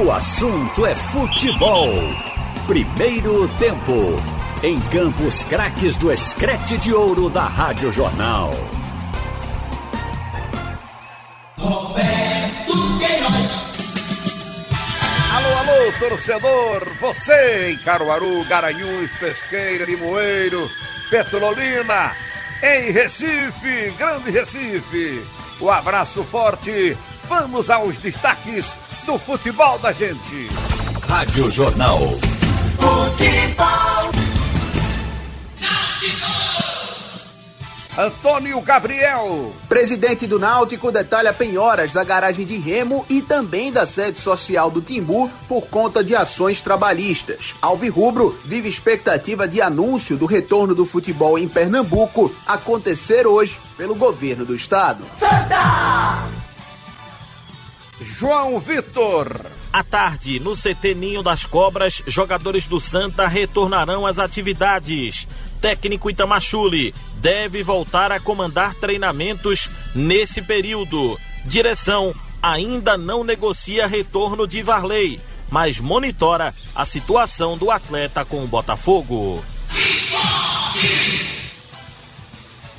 O assunto é futebol. Primeiro tempo. Em Campos Craques do Escrete de Ouro da Rádio Jornal. Roberto Queiroz. Alô, alô, torcedor! Você em Caruaru, Garanhuns, Pesqueira, Limoeiro, Petrolina, em Recife, Grande Recife. O um abraço forte. Vamos aos destaques do futebol da gente. Rádio Jornal. Futebol. Antônio Gabriel. Presidente do Náutico detalha penhoras da garagem de Remo e também da sede social do Timbu por conta de ações trabalhistas. Alvirrubro vive expectativa de anúncio do retorno do futebol em Pernambuco acontecer hoje pelo governo do estado. Santa! João Vitor. À tarde, no CT Ninho das Cobras, jogadores do Santa retornarão às atividades. Técnico Itamachule deve voltar a comandar treinamentos nesse período. Direção ainda não negocia retorno de Varley, mas monitora a situação do atleta com o Botafogo.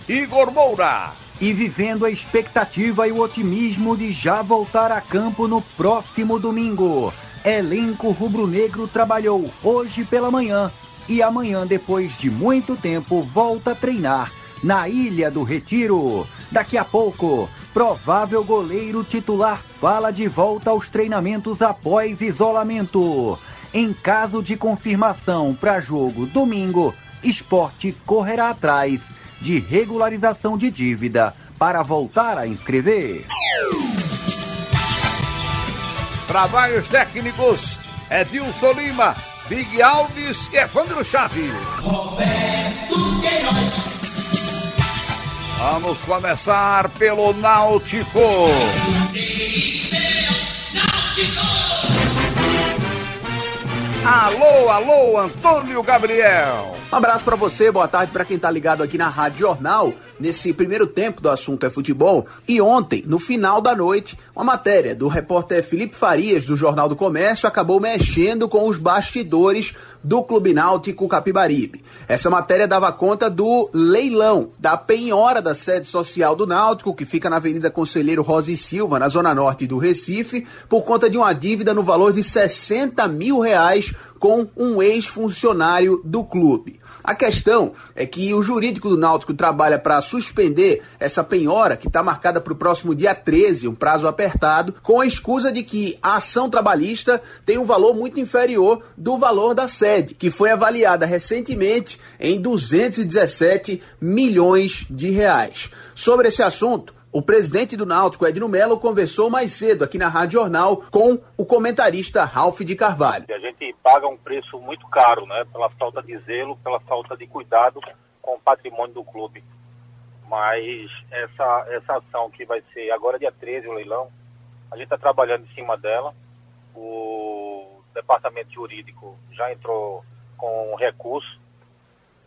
Igor Moura. E vivendo a expectativa e o otimismo de já voltar a campo no próximo domingo. Elenco rubro-negro trabalhou hoje pela manhã e amanhã, depois de muito tempo, volta a treinar na Ilha do Retiro. Daqui a pouco, provável goleiro titular fala de volta aos treinamentos após isolamento. Em caso de confirmação para jogo domingo, esporte correrá atrás de regularização de dívida para voltar a inscrever. Trabalhos técnicos: Edilson Lima, Big Alves e Evandro Chaves. Roberto Queiroz. Vamos começar pelo Náutico. Alô, alô, Antônio Gabriel. Um abraço para você, boa tarde para quem tá ligado aqui na Rádio Jornal, nesse primeiro tempo do assunto é futebol. E ontem, no final da noite, uma matéria do repórter Felipe Farias, do Jornal do Comércio, acabou mexendo com os bastidores do Clube Náutico Capibaribe. Essa matéria dava conta do leilão da penhora da sede social do Náutico, que fica na Avenida Conselheiro Rosa e Silva, na zona norte do Recife, por conta de uma dívida no valor de 60 mil reais com um ex-funcionário do clube. A questão é que o jurídico do Náutico trabalha para suspender essa penhora, que está marcada para o próximo dia 13, um prazo apertado, com a excusa de que a ação trabalhista tem um valor muito inferior do valor da sede, que foi avaliada recentemente em 217 milhões de reais. Sobre esse assunto, o presidente do Náutico, Edno Melo, conversou mais cedo aqui na Rádio Jornal com o comentarista Ralph de Carvalho. A gente paga um preço muito caro, né? Pela falta de zelo, pela falta de cuidado com o patrimônio do clube. Mas essa, essa ação que vai ser agora dia 13, o leilão, a gente está trabalhando em cima dela. O departamento jurídico já entrou com recurso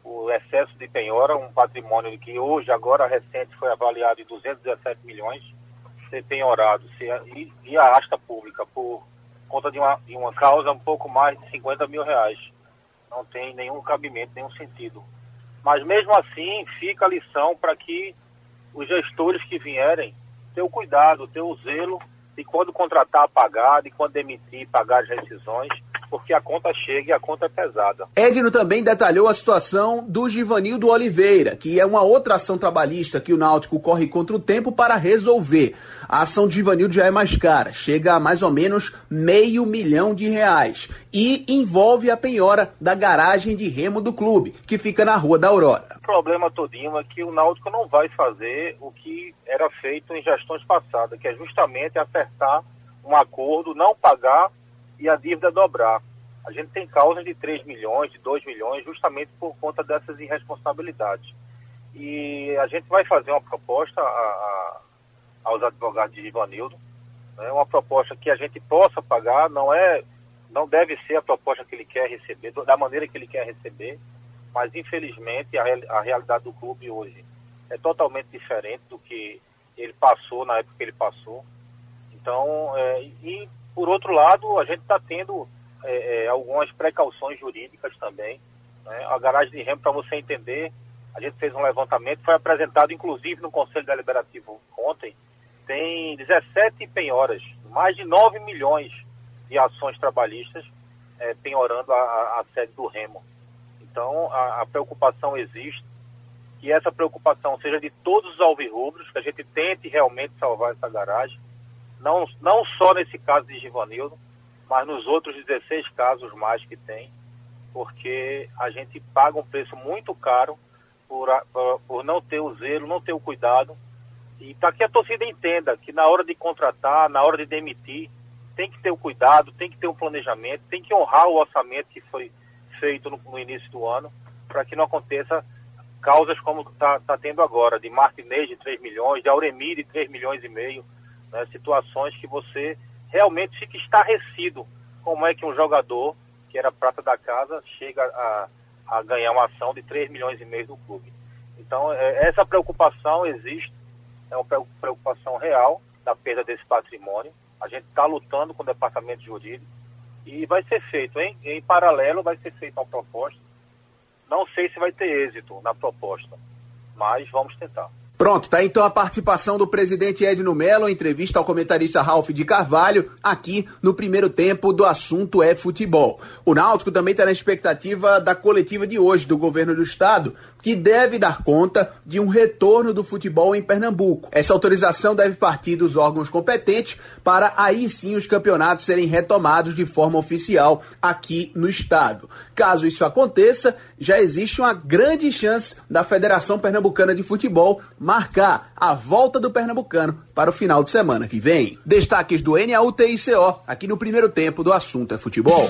o excesso de penhora, um patrimônio que hoje, agora recente, foi avaliado em 217 milhões, ser penhorado ser, e, e a asta pública por conta de uma, de uma causa um pouco mais de 50 mil reais. Não tem nenhum cabimento, nenhum sentido. Mas mesmo assim, fica a lição para que os gestores que vierem tenham cuidado, tenham o zelo de quando contratar, pagar, de quando demitir, pagar as rescisões porque a conta chega e a conta é pesada. Edno também detalhou a situação do Givanildo Oliveira, que é uma outra ação trabalhista que o Náutico corre contra o tempo para resolver. A ação de Givanildo já é mais cara, chega a mais ou menos meio milhão de reais e envolve a penhora da garagem de remo do clube, que fica na Rua da Aurora. O problema todinho é que o Náutico não vai fazer o que era feito em gestões passadas, que é justamente acertar um acordo, não pagar e a dívida dobrar. A gente tem causas de 3 milhões, de 2 milhões, justamente por conta dessas irresponsabilidades. E a gente vai fazer uma proposta a, a, aos advogados de Ivanildo, né, uma proposta que a gente possa pagar, não é, não deve ser a proposta que ele quer receber, da maneira que ele quer receber, mas infelizmente a, a realidade do clube hoje é totalmente diferente do que ele passou na época que ele passou. Então, é, e Por outro lado, a gente está tendo é, é, algumas precauções jurídicas também. Né? A garagem de remo, para você entender, a gente fez um levantamento, foi apresentado inclusive no Conselho Deliberativo ontem, tem 17 penhoras, mais de 9 milhões de ações trabalhistas é, penhorando a, a, sede do Remo. Então, a, a, preocupação existe, que essa preocupação seja de todos os alvirrubros, que a gente tente realmente salvar essa garagem, não, não só nesse caso de Givanildo, mas nos outros 16 casos mais que tem, porque a gente paga um preço muito caro por, por, por não ter o zelo, não ter o cuidado, e para que a torcida entenda que na hora de contratar, na hora de demitir, tem que ter o cuidado, tem que ter um planejamento, tem que honrar o orçamento que foi feito no, no início do ano, para que não aconteça causas como está tá tendo agora, de Martinez de 3 milhões, de Auremir de 3 milhões e meio, né, situações que você realmente fica estarrecido como é que um jogador, que era prata da casa, chega a, a ganhar uma ação de 3 milhões e meio do clube. Então, é, essa preocupação existe, é uma preocupação real da perda desse patrimônio, a gente está lutando com o departamento jurídico e vai ser feito, em, em paralelo, vai ser feita uma proposta. Não sei se vai ter êxito na proposta, mas vamos tentar. Pronto, tá então a participação do presidente Edno Mello, entrevista ao comentarista Ralph de Carvalho, aqui no primeiro tempo do assunto é futebol. O Náutico também está na expectativa da coletiva de hoje do governo do estado, que deve dar conta de um retorno do futebol em Pernambuco. Essa autorização deve partir dos órgãos competentes para aí sim os campeonatos serem retomados de forma oficial aqui no estado. Caso isso aconteça, já existe uma grande chance da Federação Pernambucana de Futebol marcar a volta do Pernambucano para o final de semana que vem. Destaques do NAUTICO aqui no primeiro tempo do assunto é futebol.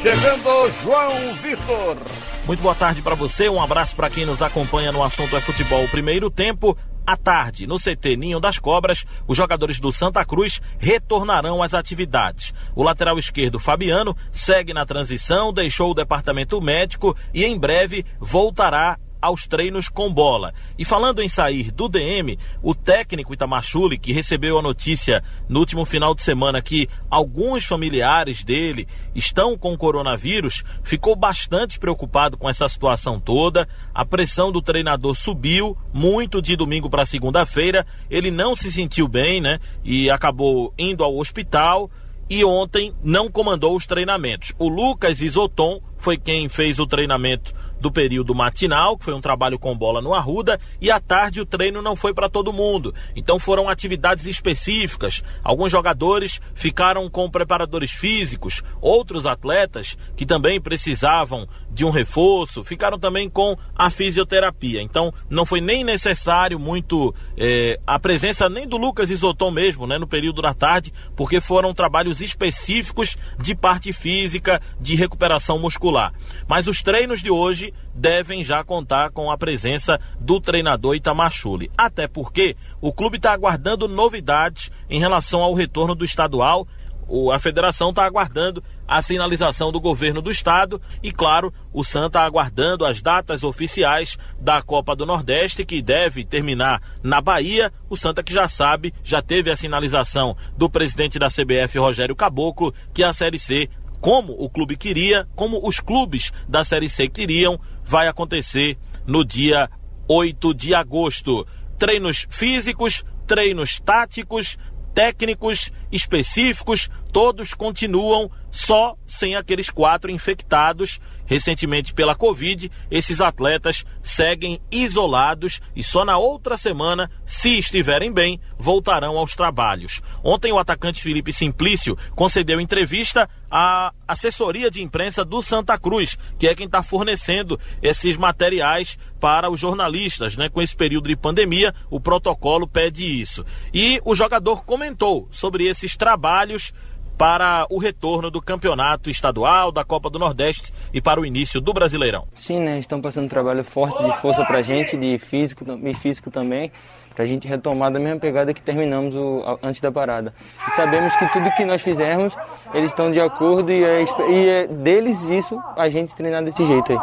Chegando João Vitor. Muito boa tarde para você, um abraço para quem nos acompanha no assunto é futebol. Primeiro tempo, à tarde, no CT Ninho das Cobras, os jogadores do Santa Cruz retornarão às atividades. O lateral esquerdo Fabiano segue na transição, deixou o departamento médico e em breve voltará aos treinos com bola. E falando em sair do DM, o técnico Itamachule, que recebeu a notícia no último final de semana que alguns familiares dele estão com coronavírus, ficou bastante preocupado com essa situação toda. A pressão do treinador subiu muito de domingo para segunda-feira. Ele não se sentiu bem, né? E acabou indo ao hospital e ontem não comandou os treinamentos. O Lucas Isoton foi quem fez o treinamento do período matinal, que foi um trabalho com bola no Arruda, e à tarde o treino não foi para todo mundo. Então foram atividades específicas. Alguns jogadores ficaram com preparadores físicos, outros atletas que também precisavam de um reforço, ficaram também com a fisioterapia. Então não foi nem necessário muito é, a presença nem do Lucas Isoton mesmo, né, no período da tarde, porque foram trabalhos específicos de parte física, de recuperação muscular. Mas os treinos de hoje devem já contar com a presença do treinador Itamachule. Até porque o clube está aguardando novidades em relação ao retorno do estadual. O, a federação está aguardando a sinalização do governo do estado e, claro, o Santa aguardando as datas oficiais da Copa do Nordeste, que deve terminar na Bahia. O Santa que já sabe, já teve a sinalização do presidente da CBF, Rogério Caboclo, que a Série C como o clube queria, como os clubes da Série C queriam, vai acontecer no dia 8 de agosto. Treinos físicos, treinos táticos, técnicos específicos, todos continuam só sem aqueles quatro infectados recentemente pela Covid. Esses atletas seguem isolados e só na outra semana, se estiverem bem, voltarão aos trabalhos. Ontem, o atacante Felipe Simplício concedeu entrevista à assessoria de imprensa do Santa Cruz, que é quem está fornecendo esses materiais para os jornalistas, né? Com esse período de pandemia, o protocolo pede isso. E o jogador comentou sobre esses trabalhos para o retorno do campeonato estadual, da Copa do Nordeste e para o início do Brasileirão. Sim, né? Estão passando um trabalho forte de força para a gente, de físico e físico também para a gente retomar da mesma pegada que terminamos o, antes da parada. E sabemos que tudo que nós fizermos, eles estão de acordo e é, e é deles isso a gente treinar desse jeito aí.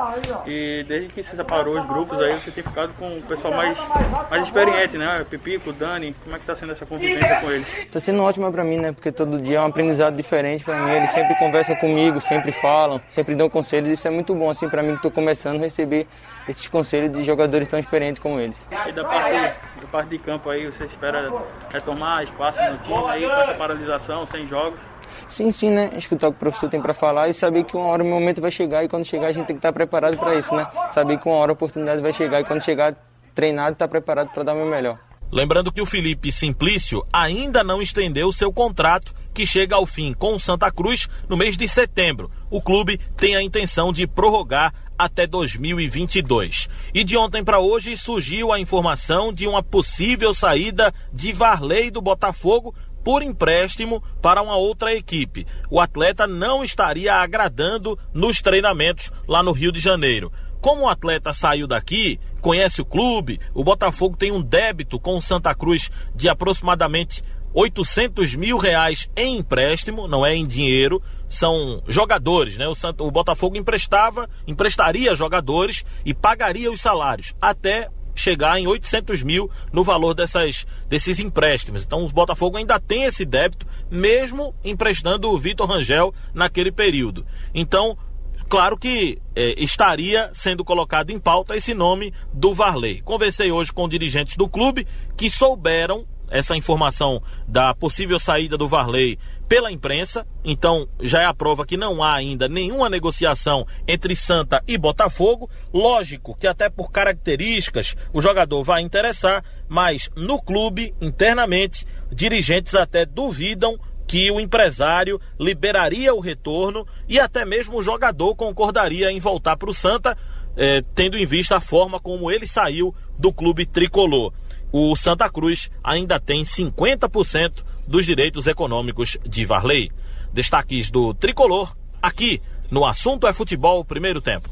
E desde que você separou os grupos aí, você tem ficado com o pessoal mais, mais experiente, né? Pipico, Dani, como é que está sendo essa convivência com eles? Está sendo ótima para mim, né? Porque todo dia é um aprendizado diferente para mim. Eles sempre conversam comigo, sempre falam, sempre dão conselhos. Isso é muito bom assim para mim que estou começando a receber esses conselhos de jogadores tão experientes como eles. E da parte, da parte de campo aí, você espera retomar espaço no time aí com essa paralisação, sem jogos? Sim, sim, né? Escutar o que o professor tem para falar e saber que uma hora o momento vai chegar e quando chegar a gente tem que estar preparado para isso, né? Saber que uma hora a oportunidade vai chegar e quando chegar treinado, estar preparado para dar o meu melhor. Lembrando que o Felipe Simplício ainda não estendeu seu contrato, que chega ao fim com o Santa Cruz no mês de setembro. O clube tem a intenção de prorrogar até 2022. E de ontem para hoje surgiu a informação de uma possível saída de Varley do Botafogo por empréstimo para uma outra equipe. O atleta não estaria agradando nos treinamentos lá no Rio de Janeiro. Como o atleta saiu daqui, conhece o clube, o Botafogo tem um débito com o Santa Cruz de aproximadamente 800 mil reais em empréstimo, não é em dinheiro, são jogadores, né? O, Santa, o Botafogo emprestava, emprestaria jogadores e pagaria os salários até chegar em 800 mil no valor dessas, desses empréstimos. Então o Botafogo ainda tem esse débito, mesmo emprestando o Vitor Rangel naquele período. Então, claro que é, estaria sendo colocado em pauta esse nome do Varley. Conversei hoje com dirigentes do clube que souberam essa informação da possível saída do Varley pela imprensa, então já é a prova que não há ainda nenhuma negociação entre Santa e Botafogo. Lógico que até por características o jogador vai interessar, mas no clube, internamente, dirigentes até duvidam que o empresário liberaria o retorno e até mesmo o jogador concordaria em voltar para o Santa, eh, tendo em vista a forma como ele saiu do clube tricolor o Santa Cruz ainda tem 50% dos direitos econômicos de Varley. Destaques do tricolor aqui no Assunto é Futebol Primeiro Tempo.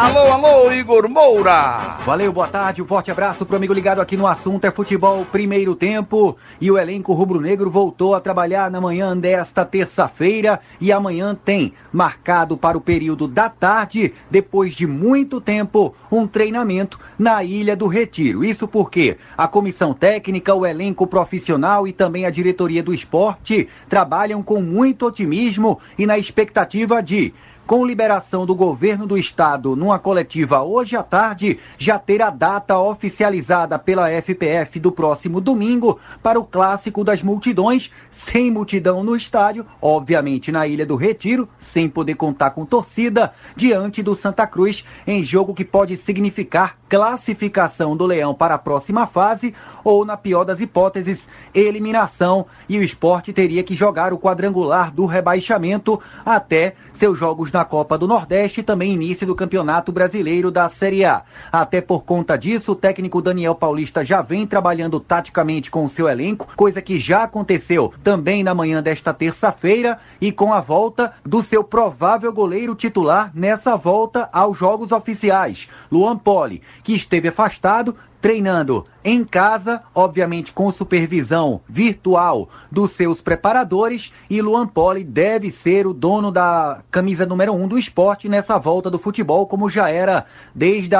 Alô, alô, Igor Moura! Valeu, boa tarde, um forte abraço pro amigo ligado aqui no assunto é futebol primeiro tempo. E o elenco rubro-negro voltou a trabalhar na manhã desta terça-feira e amanhã tem marcado para o período da tarde, depois de muito tempo, um treinamento na Ilha do Retiro. Isso porque a comissão técnica, o elenco profissional e também a diretoria do esporte trabalham com muito otimismo e na expectativa de com liberação do governo do estado numa coletiva hoje à tarde, já ter a data oficializada pela FPF do próximo domingo para o clássico das multidões, sem multidão no estádio, obviamente na Ilha do Retiro, sem poder contar com torcida, diante do Santa Cruz, em jogo que pode significar classificação do Leão para a próxima fase ou, na pior das hipóteses, eliminação e o esporte teria que jogar o quadrangular do rebaixamento até seus jogos na Copa do Nordeste e também início do Campeonato Brasileiro da Série A. Até por conta disso, o técnico Daniel Paulista já vem trabalhando taticamente com o seu elenco, coisa que já aconteceu também na manhã desta terça-feira e com a volta do seu provável goleiro titular nessa volta aos jogos oficiais, Luan Poli, que esteve afastado, treinando em casa, obviamente com supervisão virtual dos seus preparadores, e Luan Poli deve ser o dono da camisa número 1 um do esporte nessa volta do futebol, como já era desde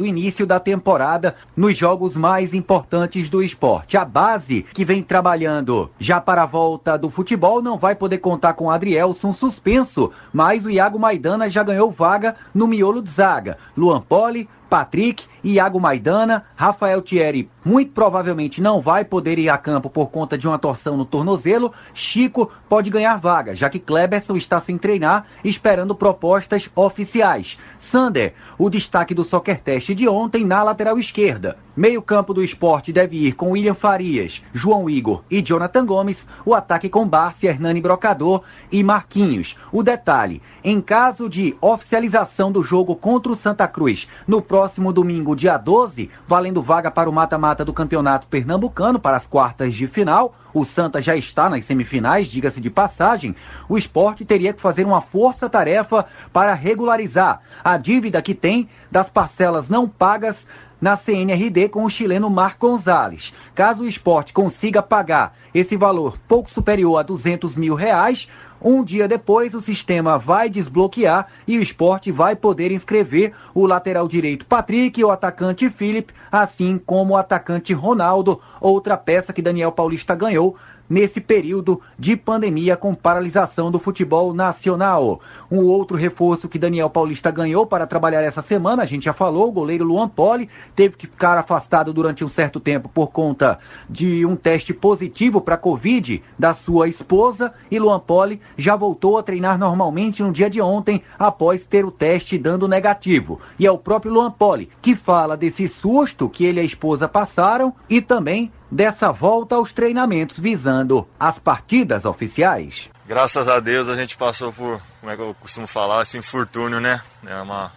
o início da temporada nos jogos mais importantes do esporte. A base que vem trabalhando já para a volta do futebol não vai poder contar com Adrielson suspenso, mas o Iago Maidana já ganhou vaga no miolo de zaga. Luan Poli, Patrick, Iago Maidana, Rafael Thierry muito provavelmente não vai poder ir a campo por conta de uma torção no tornozelo, Chico pode ganhar vaga, já que Kleberson está sem treinar, esperando propostas oficiais. Sander, o destaque do Soccer Teste de ontem na lateral esquerda. Meio campo do esporte deve ir com William Farias, João Igor e Jonathan Gomes, o ataque com Barsi, Hernani Brocador e Marquinhos. O detalhe, em caso de oficialização do jogo contra o Santa Cruz no próximo domingo, dia 12, valendo vaga para o mata-mata do Campeonato Pernambucano para as quartas de final, o Santa já está nas semifinais, diga-se de passagem, o esporte teria que fazer uma força-tarefa para regularizar a dívida que tem das parcelas não pagas na CNRD com o chileno Marco Gonzalez. Caso o esporte consiga pagar esse valor pouco superior a 200 mil reais, um dia depois, o sistema vai desbloquear e o esporte vai poder inscrever o lateral direito Patrick o atacante Felipe, assim como o atacante Ronaldo, outra peça que Daniel Paulista ganhou nesse período de pandemia com paralisação do futebol nacional. Um outro reforço que Daniel Paulista ganhou para trabalhar essa semana, a gente já falou, o goleiro Luan Poli teve que ficar afastado durante um certo tempo por conta de um teste positivo para Covid da sua esposa e Luan Poli já voltou a treinar normalmente no dia de ontem após ter o teste dando negativo. E é o próprio Luan Poli que fala desse susto que ele e a esposa passaram e também dessa volta aos treinamentos visando as partidas oficiais. Graças a Deus a gente passou por, como é que eu costumo falar, esse infortúnio, né? É uma...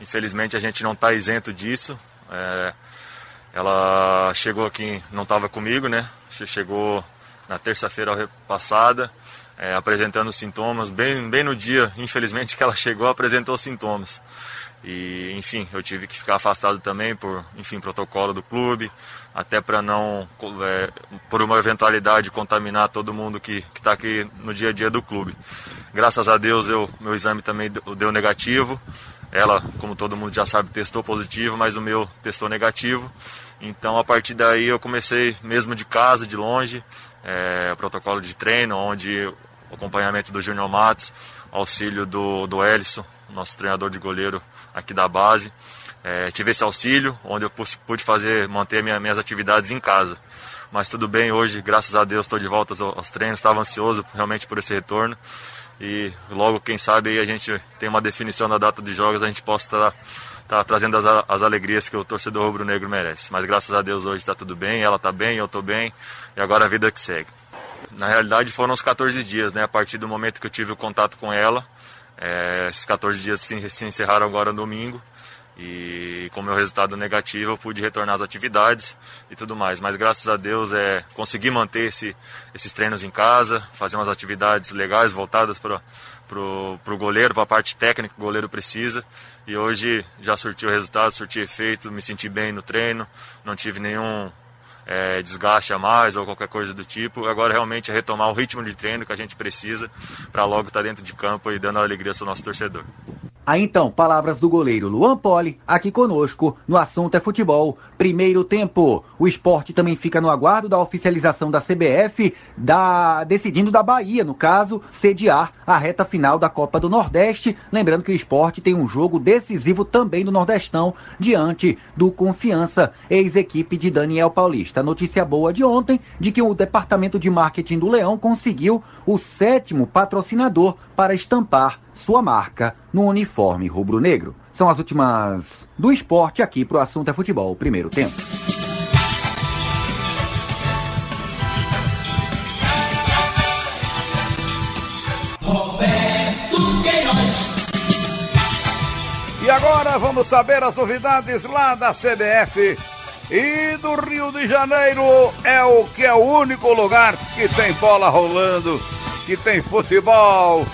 Infelizmente a gente não está isento disso. É... Ela chegou aqui, não estava comigo, né? Chegou na terça-feira passada, é, apresentando sintomas, bem, bem no dia, infelizmente, que ela chegou, apresentou sintomas. E, enfim, eu tive que ficar afastado também por, enfim, protocolo do clube, até para não, é, por uma eventualidade, contaminar todo mundo que está aqui no dia a dia do clube. Graças a Deus, eu, meu exame também deu negativo. Ela, como todo mundo já sabe, testou positivo, mas o meu testou negativo. Então, a partir daí, eu comecei mesmo de casa, de longe, é, protocolo de treino, onde o acompanhamento do Júnior Matos, auxílio do, do Ellison, nosso treinador de goleiro aqui da base. É, tive esse auxílio, onde eu pude fazer, manter minha, minhas atividades em casa. Mas tudo bem, hoje, graças a Deus, estou de volta aos, aos treinos, estava ansioso realmente por esse retorno. E logo, quem sabe, aí a gente tem uma definição da data de jogos, a gente possa estar tá trazendo as, as alegrias que o torcedor rubro-negro merece. Mas graças a Deus hoje está tudo bem, ela está bem, eu estou bem, e agora a vida que segue. Na realidade foram uns 14 dias, né? A partir do momento que eu tive o contato com ela, é, esses 14 dias se, se encerraram agora no domingo e com meu resultado negativo eu pude retornar às atividades e tudo mais. Mas graças a Deus é consegui manter esse, esses treinos em casa, fazer umas atividades legais voltadas para o goleiro, para a parte técnica que o goleiro precisa. E hoje já surtiu resultado, surti efeito, me senti bem no treino, não tive nenhum é, desgaste a mais ou qualquer coisa do tipo. Agora realmente é retomar o ritmo de treino que a gente precisa para logo estar tá dentro de campo e dando alegria ao nosso torcedor. Aí então, palavras do goleiro Luan Poli, aqui conosco, no assunto é futebol. Primeiro tempo. O esporte também fica no aguardo da oficialização da CBF, da decidindo da Bahia, no caso, sediar a reta final da Copa do Nordeste. Lembrando que o esporte tem um jogo decisivo também do Nordestão, diante do Confiança, ex-equipe de Daniel Paulista. Notícia boa de ontem, de que o departamento de marketing do Leão conseguiu o sétimo patrocinador para estampar sua marca no uniforme rubro-negro. São as últimas do esporte aqui para o assunto é futebol, primeiro tempo. E agora vamos saber as novidades lá da CBF e do Rio de Janeiro. É o que é o único lugar que tem bola rolando, que tem futebol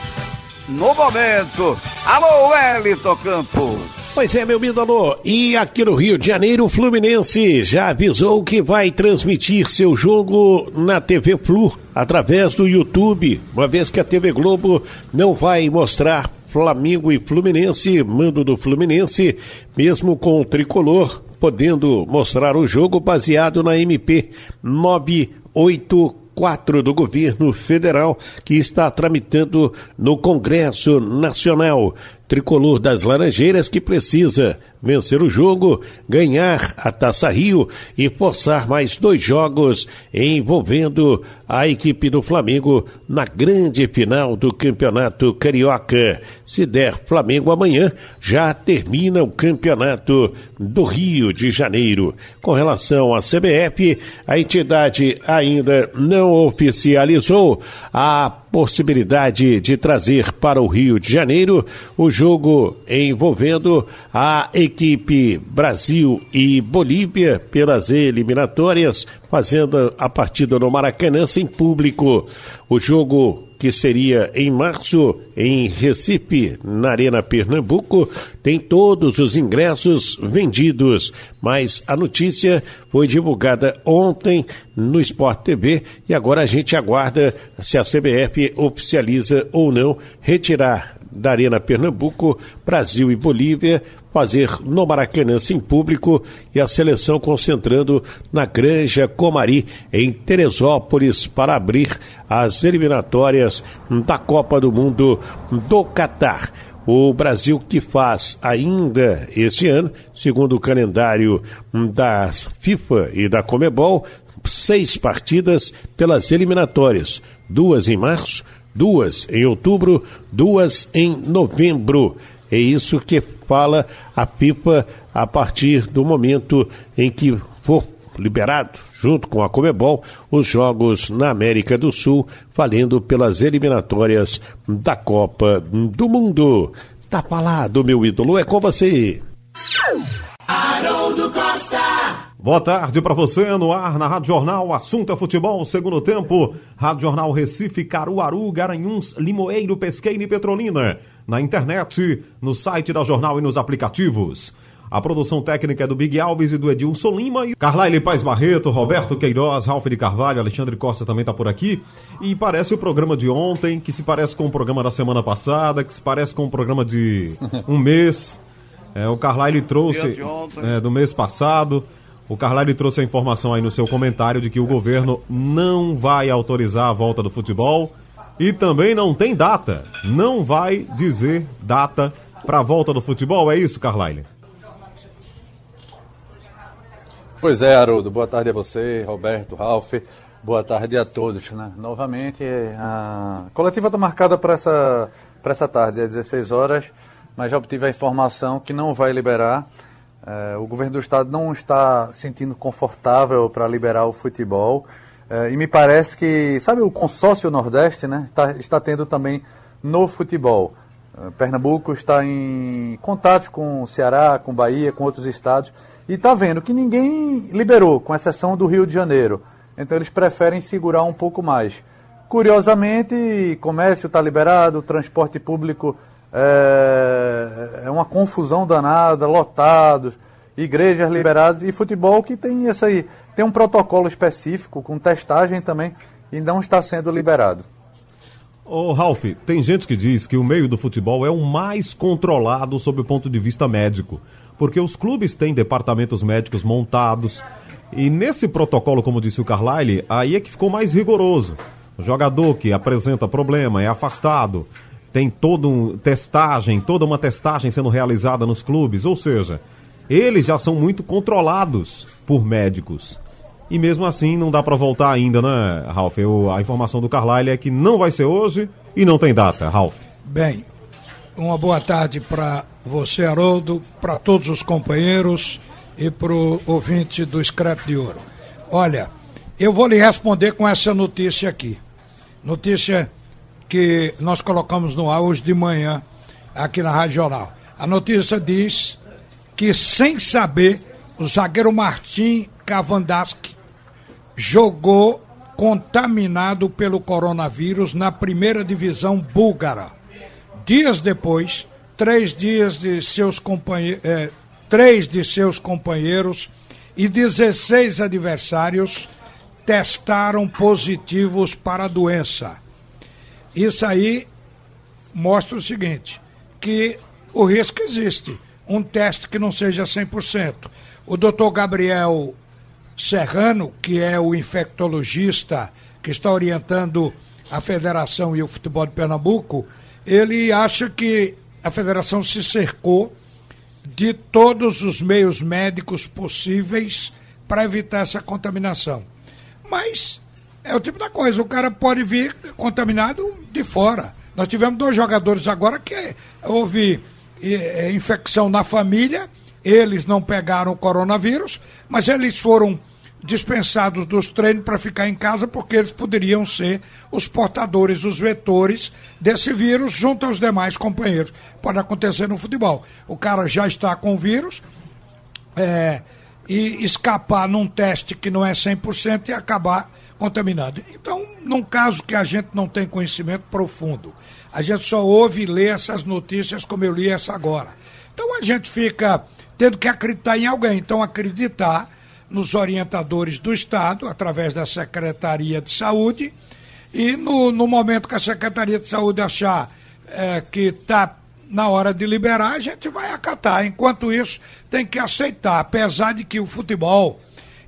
no momento. Alô, Wellington Campos. Pois é, meu ídolo. E aqui no Rio de Janeiro, o Fluminense já avisou que vai transmitir seu jogo na TV Flu através do YouTube, uma vez que a TV Globo não vai mostrar Flamengo e Fluminense, mando do Fluminense, mesmo com o tricolor, podendo mostrar o jogo baseado na MP 984 4 do governo federal que está tramitando no Congresso Nacional. tricolor das Laranjeiras que precisa vencer o jogo, ganhar a Taça Rio e forçar mais dois jogos envolvendo a equipe do Flamengo na grande final do Campeonato Carioca. Se der Flamengo amanhã, já termina o Campeonato do Rio de Janeiro. Com relação à CBF, a entidade ainda não oficializou a possibilidade de trazer para o Rio de Janeiro o jogo envolvendo a equipe Brasil e Bolívia pelas eliminatórias, fazendo a partida no Maracanã sem público. O jogo que seria em março em Recife, na Arena Pernambuco, tem todos os ingressos vendidos, mas a notícia foi divulgada ontem no Sport TV e agora a gente aguarda se a CBF oficializa ou não retirar da Arena Pernambuco, Brasil e Bolívia, fazer no Maracanã sem público e a seleção concentrando na Granja Comari, em Teresópolis, para abrir as eliminatórias da Copa do Mundo do Catar. O Brasil que faz ainda este ano, segundo o calendário da FIFA e da Comebol, seis partidas pelas eliminatórias, duas em março, duas em outubro, duas em novembro. É isso que fala a pipa a partir do momento em que for liberado, junto com a Comebol, os jogos na América do Sul, valendo pelas eliminatórias da Copa do Mundo. Tá falado, meu ídolo, é com você. Haroldo Costa. Boa tarde para você no ar na Rádio Jornal, assunto é futebol, segundo tempo, Rádio Jornal Recife, Caruaru, Garanhuns, Limoeiro, Pesqueira e Petrolina, na internet, no site da Jornal e nos aplicativos. A produção técnica é do Big Alves e do Edilson Lima. E Carlaile Paz Barreto, Roberto Queiroz, Ralf de Carvalho, Alexandre Costa também está por aqui. E parece o programa de ontem, que se parece com o programa da semana passada, que se parece com o programa de um mês. É, o Carlyle trouxe é, do mês passado. O Carlyle trouxe a informação aí no seu comentário de que o governo não vai autorizar a volta do futebol e também não tem data. Não vai dizer data para a volta do futebol. É isso, Carlyle? Pois é, Haroldo. Boa tarde a você, Roberto, Ralf. Boa tarde a todos. Né? Novamente, a coletiva está marcada para essa, essa tarde, às 16 horas, mas já obtive a informação que não vai liberar. É, o governo do estado não está sentindo confortável para liberar o futebol. É, e me parece que, sabe, o consórcio Nordeste né, tá, está tendo também no futebol. É, Pernambuco está em contato com o Ceará, com Bahia, com outros estados e está vendo que ninguém liberou, com exceção do Rio de Janeiro. Então eles preferem segurar um pouco mais. Curiosamente, comércio está liberado, transporte público é, é, uma confusão danada, lotados, igrejas liberadas e futebol que tem isso aí, tem um protocolo específico com testagem também e não está sendo liberado. Ô Ralf, tem gente que diz que o meio do futebol é o mais controlado sob o ponto de vista médico porque os clubes têm departamentos médicos montados. E nesse protocolo, como disse o Carlyle, aí é que ficou mais rigoroso. O jogador que apresenta problema é afastado, tem toda uma testagem, toda uma testagem sendo realizada nos clubes, ou seja, eles já são muito controlados por médicos. E mesmo assim não dá para voltar ainda, né, Ralf? Eu, a informação do Carlyle é que não vai ser hoje e não tem data, Ralf. Bem, uma boa tarde para você, Haroldo, para todos os companheiros e para o ouvinte do Scrap de Ouro. Olha, eu vou lhe responder com essa notícia aqui. Notícia que nós colocamos no ar hoje de manhã, aqui na Rádio Jornal. A notícia diz que, sem saber, o zagueiro Martim Cavandaski jogou contaminado pelo coronavírus na primeira divisão búlgara. Dias depois, três dias de seus companheiros, é, três de seus companheiros e 16 adversários testaram positivos para a doença. Isso aí mostra o seguinte, que o risco existe, um teste que não seja 100%. O doutor Gabriel Serrano, que é o infectologista que está orientando a federação e o futebol de Pernambuco, ele acha que a federação se cercou de todos os meios médicos possíveis para evitar essa contaminação. Mas é o tipo da coisa, o cara pode vir contaminado de fora. Nós tivemos dois jogadores agora que houve é, infecção na família, eles não pegaram o coronavírus, mas eles foram dispensados dos treinos para ficar em casa porque eles poderiam ser os portadores, os vetores desse vírus junto aos demais companheiros. Pode acontecer no futebol. O cara já está com o vírus é, e escapar num teste que não é 100% e acabar contaminado. Então, num caso que a gente não tem conhecimento profundo, a gente só ouve e lê essas notícias como eu li essa agora. Então a gente fica tendo que acreditar em alguém. Então, acreditar nos orientadores do Estado, através da Secretaria de Saúde, e no, no momento que a Secretaria de Saúde achar é, que está na hora de liberar, a gente vai acatar. Enquanto isso, tem que aceitar, apesar de que o futebol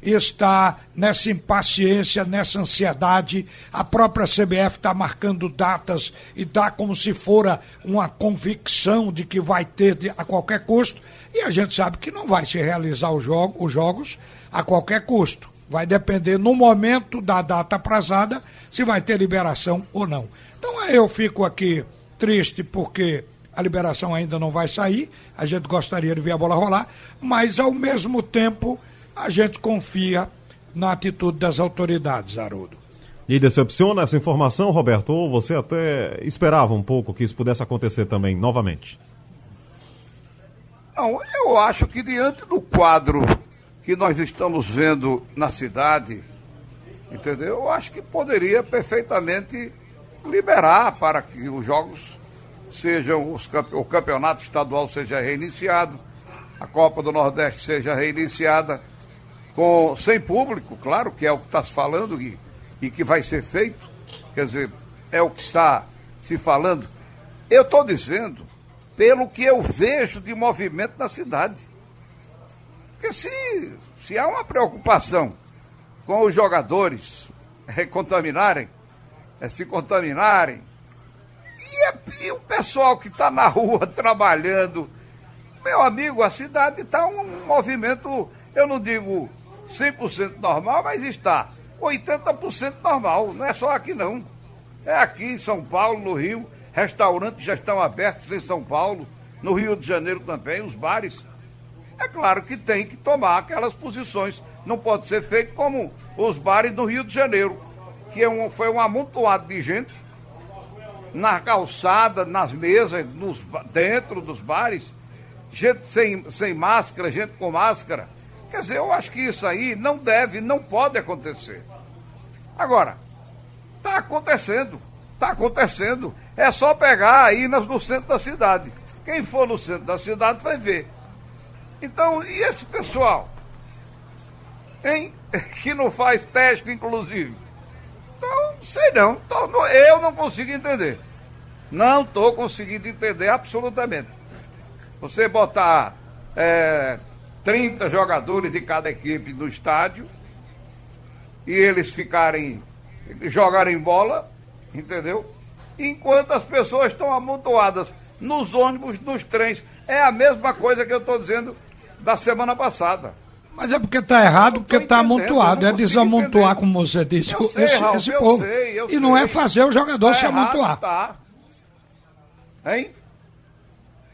está nessa impaciência, nessa ansiedade. A própria CBF está marcando datas e dá como se fora uma convicção de que vai ter a qualquer custo. E a gente sabe que não vai se realizar os, jogo, os jogos a qualquer custo. Vai depender no momento da data aprazada se vai ter liberação ou não. Então eu fico aqui triste porque a liberação ainda não vai sair, a gente gostaria de ver a bola rolar, mas ao mesmo tempo a gente confia na atitude das autoridades, Haroldo. E decepciona essa informação, Roberto? Ou você até esperava um pouco que isso pudesse acontecer também, novamente? Não, eu acho que diante do quadro que nós estamos vendo na cidade, entendeu? Eu acho que poderia perfeitamente liberar para que os jogos sejam, os, o campeonato estadual seja reiniciado, a Copa do Nordeste seja reiniciada com, sem público, claro, que é o que está se falando e, e que vai ser feito, quer dizer, é o que está se falando. Eu estou dizendo pelo que eu vejo de movimento na cidade. Porque se, se há uma preocupação com os jogadores recontaminarem, é, se contaminarem, e, é, e o pessoal que está na rua trabalhando, meu amigo, a cidade está um movimento, eu não digo 100% normal, mas está 80% normal. Não é só aqui, não. É aqui em São Paulo, no Rio. Restaurantes já estão abertos em São Paulo, no Rio de Janeiro também, os bares. É claro que tem que tomar aquelas posições. Não pode ser feito como os bares do Rio de Janeiro, que é um, foi um amontoado de gente na calçada, nas mesas, nos, dentro dos bares, gente sem, sem máscara, gente com máscara. Quer dizer, eu acho que isso aí não deve, não pode acontecer. Agora, está acontecendo, está acontecendo. É só pegar aí no centro da cidade. Quem for no centro da cidade vai ver. Então, e esse pessoal? Hein? Que não faz teste, inclusive. Então, sei não. Eu não consigo entender. Não estou conseguindo entender absolutamente. Você botar é, 30 jogadores de cada equipe no estádio e eles ficarem, jogarem bola, entendeu? Enquanto as pessoas estão amontoadas nos ônibus, nos trens. É a mesma coisa que eu estou dizendo da semana passada. Mas é porque está errado, porque está amontoado. É desamontoar, entender. como você disse, sei, esse, Raul, esse povo. Sei, e não é fazer o jogador tá se errado, amontoar. Tá. Hein?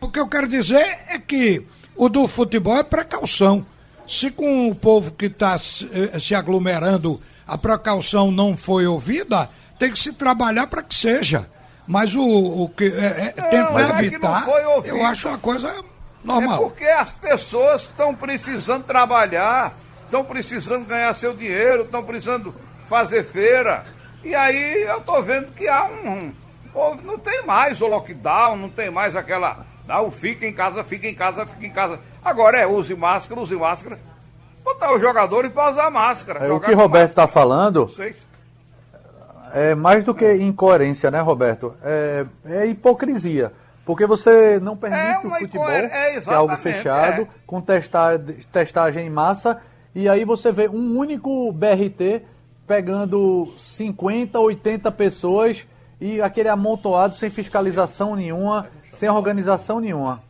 O que eu quero dizer é que o do futebol é precaução. Se com o povo que está se, eh, se aglomerando a precaução não foi ouvida, tem que se trabalhar para que seja. Mas o, o que é, é, tentar é evitar, eu acho uma coisa normal. É porque as pessoas estão precisando trabalhar, estão precisando ganhar seu dinheiro, estão precisando fazer feira. E aí eu estou vendo que há um, Não tem mais o lockdown, não tem mais aquela não, fica em casa, fica em casa, fica em casa. Agora é, use máscara, use máscara. Botar os jogadores para usar máscara. É, o que Roberto está falando é mais do que incoerência, né, Roberto? É, é hipocrisia. Porque você não permite é o futebol, é, que é algo fechado, é. com testar, testagem em massa, e aí você vê um único BRT pegando 50, 80 pessoas e aquele amontoado sem fiscalização nenhuma sem organização nenhuma.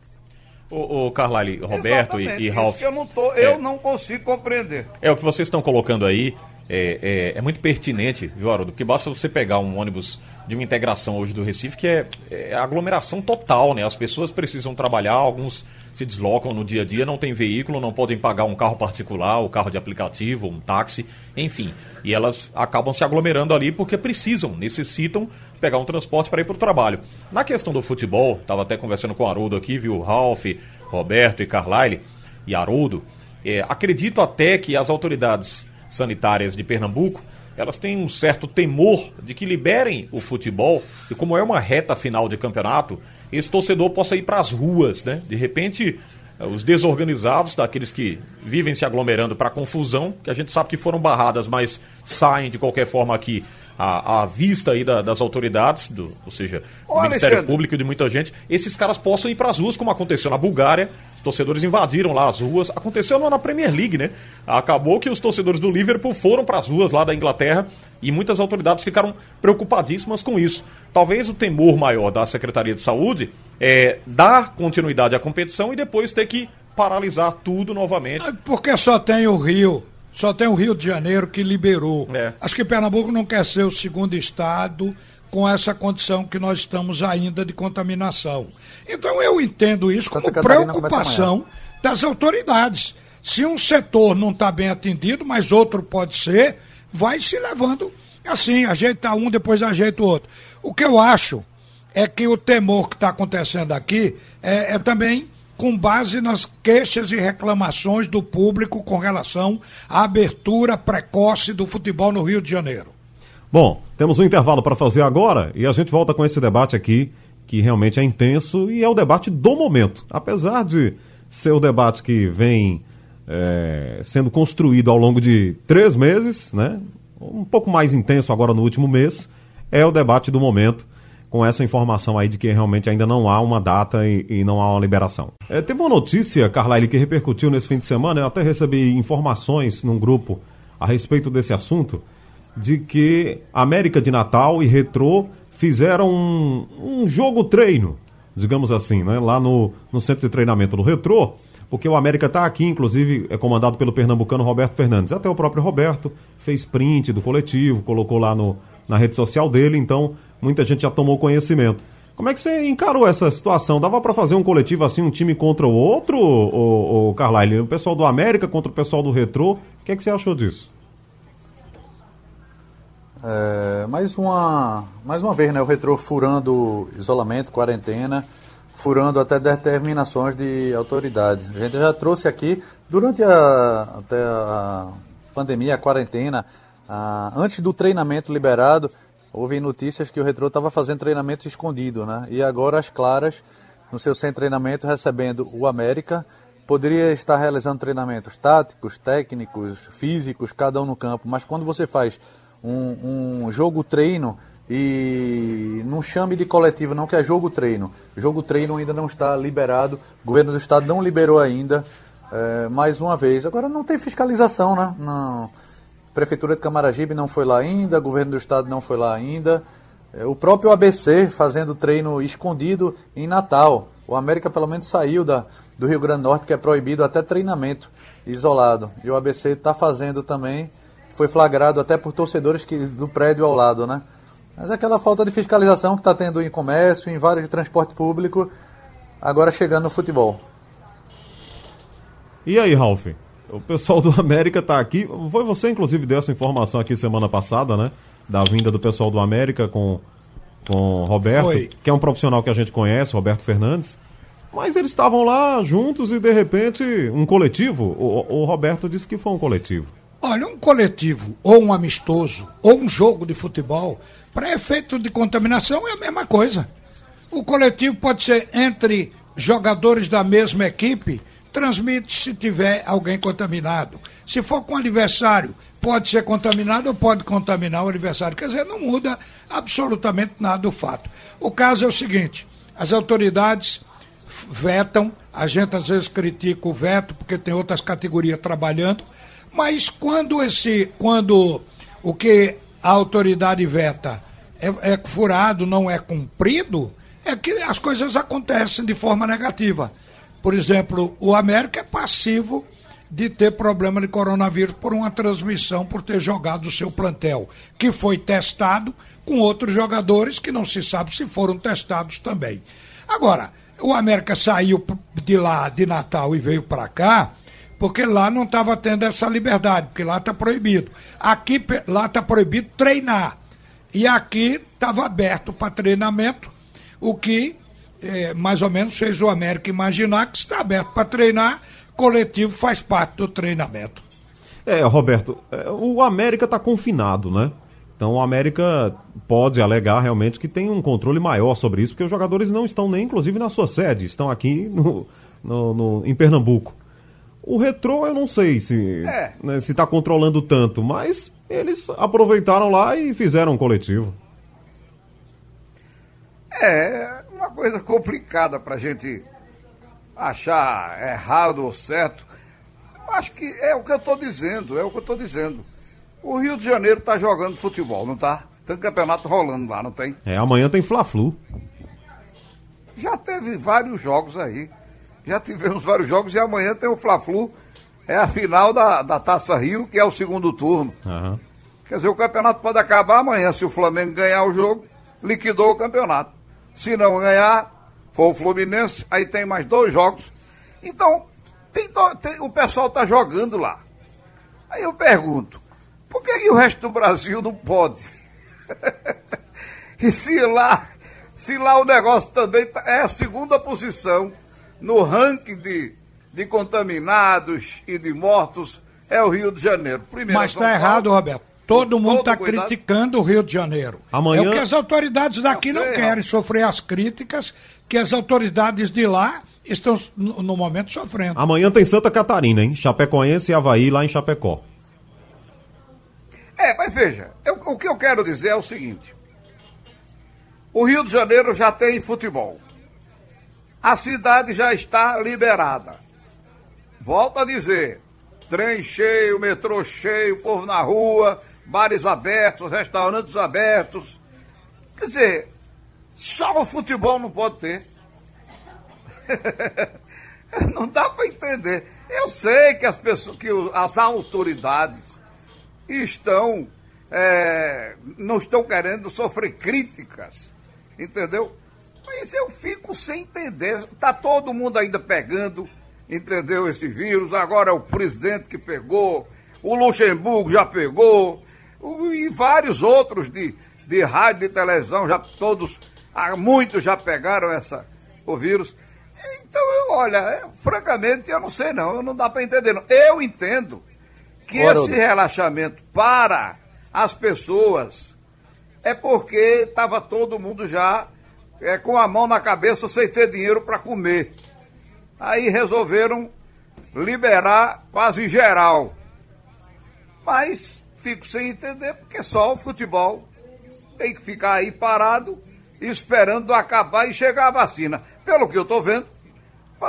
O, o Carlyle, Roberto e, e Ralf. eu não, tô, eu não consigo compreender. É o que vocês estão colocando aí. É, é, é, muito pertinente, viu, Haroldo? Porque basta você pegar um ônibus de uma integração hoje do Recife, que é, é aglomeração total, né? As pessoas precisam trabalhar, alguns se deslocam no dia a dia, não tem veículo, não podem pagar um carro particular, o um carro de aplicativo, um táxi, enfim. E elas acabam se aglomerando ali porque precisam, necessitam pegar um transporte para ir para o trabalho. Na questão do futebol, estava até conversando com o Haroldo aqui, viu? Ralph, Roberto e Carlyle e Haroldo. É, acredito até que as autoridades sanitárias de Pernambuco elas têm um certo temor de que liberem o futebol e como é uma reta final de campeonato, esse torcedor possa ir para as ruas, né? De repente, eh, os desorganizados, daqueles que vivem se aglomerando para confusão, que a gente sabe que foram barradas, mas saem de qualquer forma aqui à, à vista aí da, das autoridades, do, ou seja, do Ministério Alexandre. Público e de muita gente, esses caras possam ir para as ruas, como aconteceu na Bulgária. Os torcedores invadiram lá as ruas. Aconteceu na Premier League, né? Acabou que os torcedores do Liverpool foram para as ruas lá da Inglaterra e muitas autoridades ficaram preocupadíssimas com isso. Talvez o temor maior da Secretaria de Saúde é dar continuidade à competição e depois ter que paralisar tudo novamente. Porque só tem o Rio, só tem o Rio de Janeiro que liberou. É. Acho que Pernambuco não quer ser o segundo estado com essa condição que nós estamos ainda de contaminação. Então eu entendo isso como preocupação das autoridades. Se um setor não está bem atendido, mas outro pode ser, vai se levando assim, ajeita um, depois ajeita o outro. O que eu acho é que o temor que está acontecendo aqui é, é também com base nas queixas e reclamações do público com relação à abertura precoce do futebol no Rio de Janeiro. Bom, temos um intervalo para fazer agora e a gente volta com esse debate aqui, que realmente é intenso e é o debate do momento. Apesar de ser o debate que vem é, sendo construído ao longo de três meses, né? um pouco mais intenso agora no último mês, é o debate do momento, com essa informação aí de que realmente ainda não há uma data e, e não há uma liberação. É, teve uma notícia, Carlyle, que repercutiu nesse fim de semana, eu até recebi informações num grupo a respeito desse assunto, de que América de Natal e Retrô fizeram um, um jogo treino, digamos assim, né? lá no, no centro de treinamento do Retrô, porque o América está aqui, inclusive é comandado pelo pernambucano Roberto Fernandes. Até o próprio Roberto fez print do coletivo, colocou lá no, na rede social dele, então muita gente já tomou conhecimento. Como é que você encarou essa situação? Dava para fazer um coletivo assim, um time contra o outro, o, o Carlyle? O pessoal do América contra o pessoal do Retrô? O que, é que você achou disso? É, mais, uma, mais uma vez, né, o Retrô furando isolamento, quarentena, furando até determinações de autoridades. A gente já trouxe aqui, durante a, até a pandemia, a quarentena, a, antes do treinamento liberado, houve notícias que o Retrô estava fazendo treinamento escondido, né? E agora as claras, no seu de treinamento, recebendo o América, poderia estar realizando treinamentos táticos, técnicos, físicos, cada um no campo. Mas quando você faz um, um jogo treino e não chame de coletivo não que é jogo treino. Jogo treino ainda não está liberado, o governo do estado não liberou ainda, é, mais uma vez. Agora não tem fiscalização, né? Não Prefeitura de Camaragibe não foi lá ainda, governo do estado não foi lá ainda. É, o próprio ABC fazendo treino escondido em Natal. O América pelo menos saiu da, do Rio Grande do Norte, que é proibido até treinamento isolado. E o ABC está fazendo também, foi flagrado até por torcedores que, do prédio ao lado, né? Mas é aquela falta de fiscalização que está tendo em comércio, em vários de transporte público, agora chegando no futebol. E aí, Ralf? O pessoal do América está aqui. Foi você, inclusive, deu essa informação aqui semana passada, né? Da vinda do pessoal do América com, com Roberto, Foi. que é um profissional que a gente conhece, Roberto Fernandes. Mas eles estavam lá juntos e, de repente, um coletivo. O, o Roberto disse que foi um coletivo. Olha, um coletivo, ou um amistoso, ou um jogo de futebol, para efeito de contaminação é a mesma coisa. O coletivo pode ser entre jogadores da mesma equipe transmite se tiver alguém contaminado. Se for com adversário, pode ser contaminado ou pode contaminar o adversário. Quer dizer, não muda absolutamente nada o fato. O caso é o seguinte: as autoridades vetam, a gente às vezes critica o veto porque tem outras categorias trabalhando, mas quando esse, quando o que a autoridade veta é, é furado, não é cumprido, é que as coisas acontecem de forma negativa. Por exemplo, o América é passivo de ter problema de coronavírus por uma transmissão, por ter jogado o seu plantel, que foi testado com outros jogadores que não se sabe se foram testados também. Agora, o América saiu de lá de Natal e veio para cá, porque lá não estava tendo essa liberdade, porque lá está proibido. Aqui lá está proibido treinar. E aqui estava aberto para treinamento, o que é, mais ou menos fez o América imaginar que está aberto para treinar, coletivo faz parte do treinamento. É, Roberto, é, o América está confinado, né? Então o América pode alegar realmente que tem um controle maior sobre isso, porque os jogadores não estão nem, inclusive, na sua sede, estão aqui no, no, no em Pernambuco. O retrô eu não sei se é. né, se está controlando tanto, mas eles aproveitaram lá e fizeram um coletivo. É uma coisa complicada para a gente achar errado ou certo. Acho que é o que eu estou dizendo, é o que eu estou dizendo. O Rio de Janeiro está jogando futebol, não está? Tem campeonato rolando lá, não tem? É, amanhã tem Fla-Flu. Já teve vários jogos aí. Já tivemos vários jogos e amanhã tem o Fla-Flu. É a final da, da Taça Rio, que é o segundo turno. Uhum. Quer dizer, o campeonato pode acabar amanhã. Se o Flamengo ganhar o jogo, liquidou o campeonato. Se não ganhar, for o Fluminense, aí tem mais dois jogos. Então, tem, tem, o pessoal está jogando lá. Aí eu pergunto, por que, que o resto do Brasil não pode? e se lá, se lá o negócio também tá, é a segunda posição no ranking de, de contaminados e de mortos, é o Rio de Janeiro. Primeiro, Mas está errado, Roberto. Todo mundo está criticando o Rio de Janeiro. Amanhã... É o que as autoridades daqui não querem, sofrer as críticas que as autoridades de lá estão no, no momento sofrendo. Amanhã tem Santa Catarina, hein? Chapecoense e Havaí lá em Chapecó. É, mas veja, eu, o que eu quero dizer é o seguinte: o Rio de Janeiro já tem futebol. A cidade já está liberada. Volto a dizer: trem cheio, metrô cheio, povo na rua, bares abertos, restaurantes abertos. Quer dizer, só o futebol não pode ter. não dá para entender. Eu sei que as pessoas, que as autoridades estão é, não estão querendo sofrer críticas, entendeu? Mas eu fico sem entender. Tá todo mundo ainda pegando, entendeu? Esse vírus. Agora é o presidente que pegou, o Luxemburgo já pegou, e vários outros de, de rádio e televisão, já todos, muitos já pegaram essa, o vírus. Então, olha, francamente, eu não sei não, não dá para entender. Não. Eu entendo que esse relaxamento para as pessoas é porque estava todo mundo já é, com a mão na cabeça sem ter dinheiro para comer. Aí resolveram liberar quase geral. Mas fico sem entender porque só o futebol tem que ficar aí parado esperando acabar e chegar a vacina. Pelo que eu estou vendo,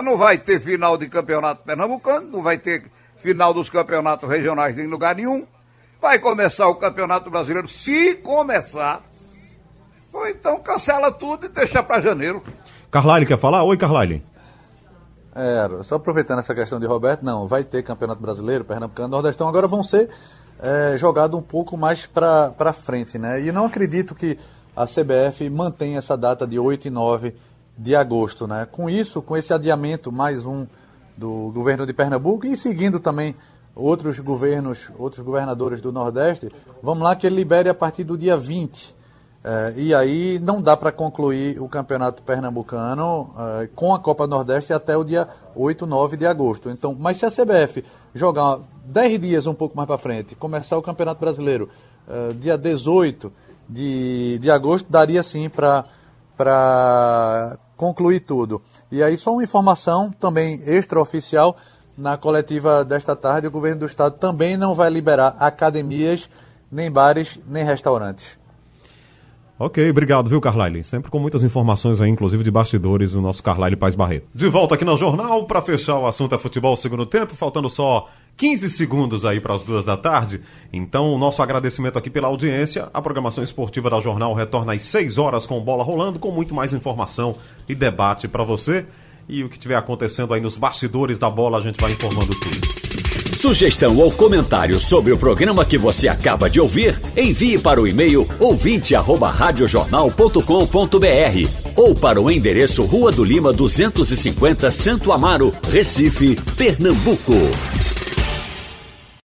não vai ter final de campeonato pernambucano, não vai ter final dos campeonatos regionais em lugar nenhum. Vai começar o Campeonato Brasileiro, se começar. Ou então cancela tudo e deixa para janeiro. Carlyle quer falar? Oi, Carlyle. É, só aproveitando essa questão de Roberto, não, vai ter Campeonato Brasileiro, Pernambucano, Nordestão, agora vão ser é, jogados um pouco mais para frente, né? E não acredito que a CBF mantenha essa data de 8 e 9 de agosto, né? Com isso, com esse adiamento, mais um do governo de Pernambuco e seguindo também outros governos, outros governadores do Nordeste, vamos lá que ele libere a partir do dia 20. É, e aí não dá para concluir o campeonato pernambucano é, com a Copa Nordeste até o dia 8, 9 de agosto. Então, mas se a CBF jogar 10 dias um pouco mais para frente, começar o Campeonato Brasileiro é, dia 18 de, de agosto, daria sim para concluir tudo. E aí, só uma informação também extraoficial: na coletiva desta tarde, o governo do estado também não vai liberar academias, nem bares, nem restaurantes. Ok, obrigado, viu, Carlyle? Sempre com muitas informações aí, inclusive de bastidores, o nosso Carlyle Paz Barreto. De volta aqui no Jornal, para fechar o assunto é futebol segundo tempo, faltando só 15 segundos aí para as duas da tarde. Então, o nosso agradecimento aqui pela audiência. A programação esportiva da Jornal retorna às 6 horas com bola rolando, com muito mais informação e debate para você. E o que estiver acontecendo aí nos bastidores da bola, a gente vai informando tudo. Sugestão ou comentário sobre o programa que você acaba de ouvir, envie para o e-mail ouvinte@radiojornal.com.br ou para o endereço Rua do Lima 250, Santo Amaro, Recife, Pernambuco.